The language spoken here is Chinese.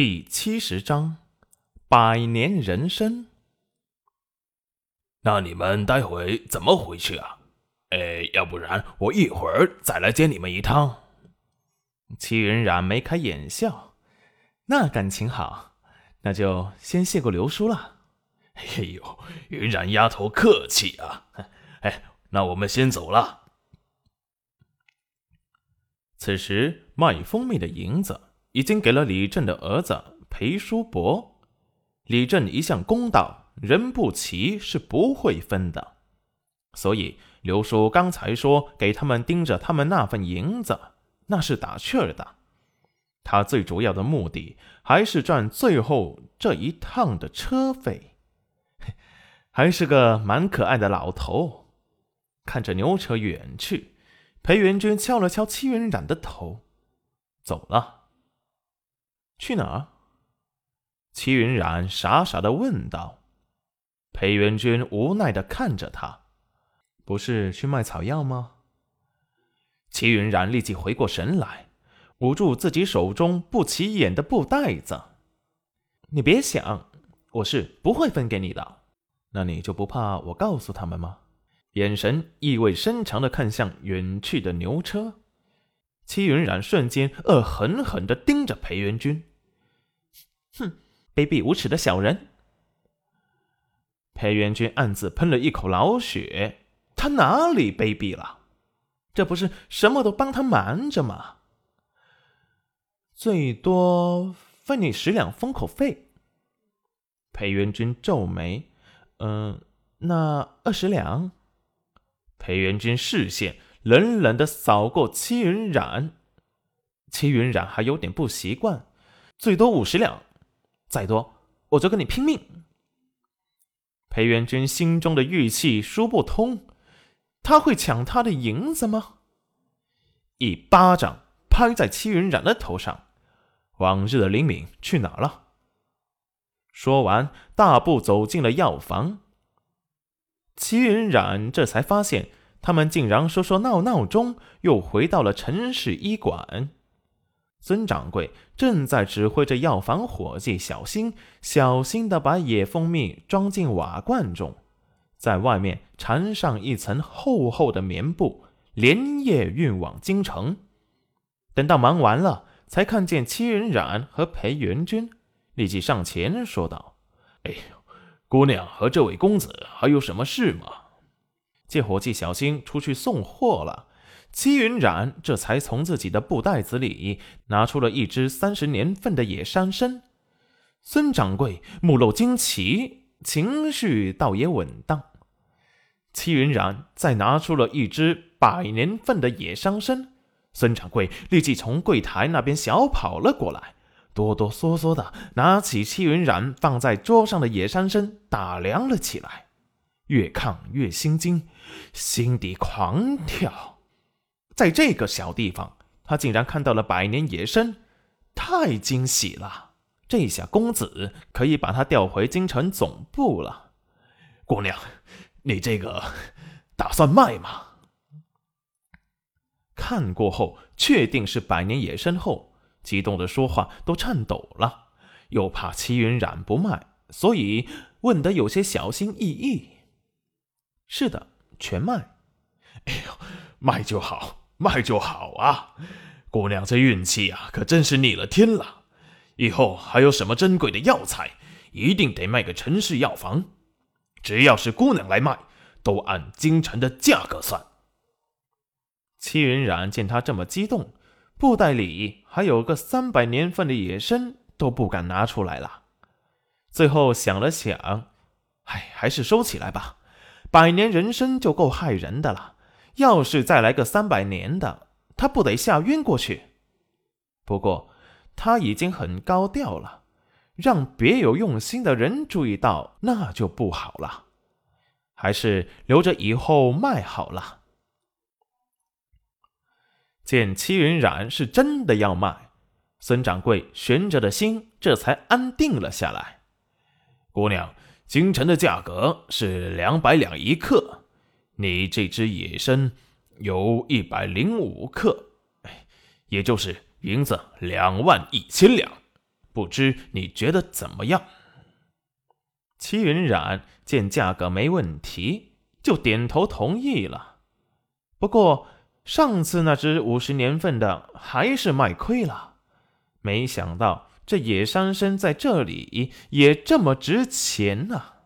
第七十章，百年人参。那你们待会怎么回去啊？哎，要不然我一会儿再来接你们一趟。齐云染眉开眼笑，那感情好，那就先谢过刘叔了。哎呦，云染丫头客气啊！哎，那我们先走了。此时卖蜂蜜的银子。已经给了李正的儿子裴叔伯。李正一向公道，人不齐是不会分的。所以刘叔刚才说给他们盯着他们那份银子，那是打趣儿的。他最主要的目的还是赚最后这一趟的车费。还是个蛮可爱的老头。看着牛车远去，裴元君敲了敲戚云染的头，走了。去哪儿？齐云染傻傻的问道。裴元君无奈的看着他，不是去卖草药吗？齐云染立即回过神来，捂住自己手中不起眼的布袋子。你别想，我是不会分给你的。那你就不怕我告诉他们吗？眼神意味深长的看向远去的牛车。戚云染瞬间恶狠狠地盯着裴元君，哼，卑鄙无耻的小人！裴元君暗自喷了一口老血，他哪里卑鄙了？这不是什么都帮他瞒着吗？最多分你十两封口费。裴元君皱眉，嗯，那二十两？裴元君视线。冷冷的扫过戚云染，戚云染还有点不习惯，最多五十两，再多我就跟你拼命。裴元君心中的郁气说不通，他会抢他的银子吗？一巴掌拍在戚云染的头上，往日的灵敏去哪了？说完，大步走进了药房。戚云染这才发现。他们竟然说说闹闹中又回到了陈氏医馆。孙掌柜正在指挥着药房伙计小心小心地把野蜂蜜装进瓦罐中，在外面缠上一层厚厚的棉布，连夜运往京城。等到忙完了，才看见戚云染和裴元君，立即上前说道：“哎呦，姑娘和这位公子还有什么事吗？”借伙计小心出去送货了，戚云染这才从自己的布袋子里拿出了一只三十年份的野山参。孙掌柜目露惊奇，情绪倒也稳当。戚云染再拿出了一只百年份的野山参，孙掌柜立即从柜台那边小跑了过来，哆哆嗦嗦的拿起戚云染放在桌上的野山参打量了起来。越看越心惊，心底狂跳。在这个小地方，他竟然看到了百年野参，太惊喜了！这下公子可以把他调回京城总部了。姑娘，你这个打算卖吗？看过后确定是百年野参后，激动的说话都颤抖了，又怕齐云染不卖，所以问得有些小心翼翼。是的，全卖。哎呦，卖就好，卖就好啊！姑娘这运气啊，可真是逆了天了。以后还有什么珍贵的药材，一定得卖给陈氏药房。只要是姑娘来卖，都按京城的价格算。戚云染见他这么激动，布袋里还有个三百年份的野参，都不敢拿出来了。最后想了想，唉，还是收起来吧。百年人参就够害人的了，要是再来个三百年的，他不得吓晕过去？不过他已经很高调了，让别有用心的人注意到，那就不好了。还是留着以后卖好了。见戚云染是真的要卖，孙掌柜悬着的心这才安定了下来。姑娘。京城的价格是两百两一克，你这只野参有一百零五克，也就是银子两万一千两。不知你觉得怎么样？齐云冉见价格没问题，就点头同意了。不过上次那只五十年份的还是卖亏了，没想到这野山参在这里也这么值钱呢。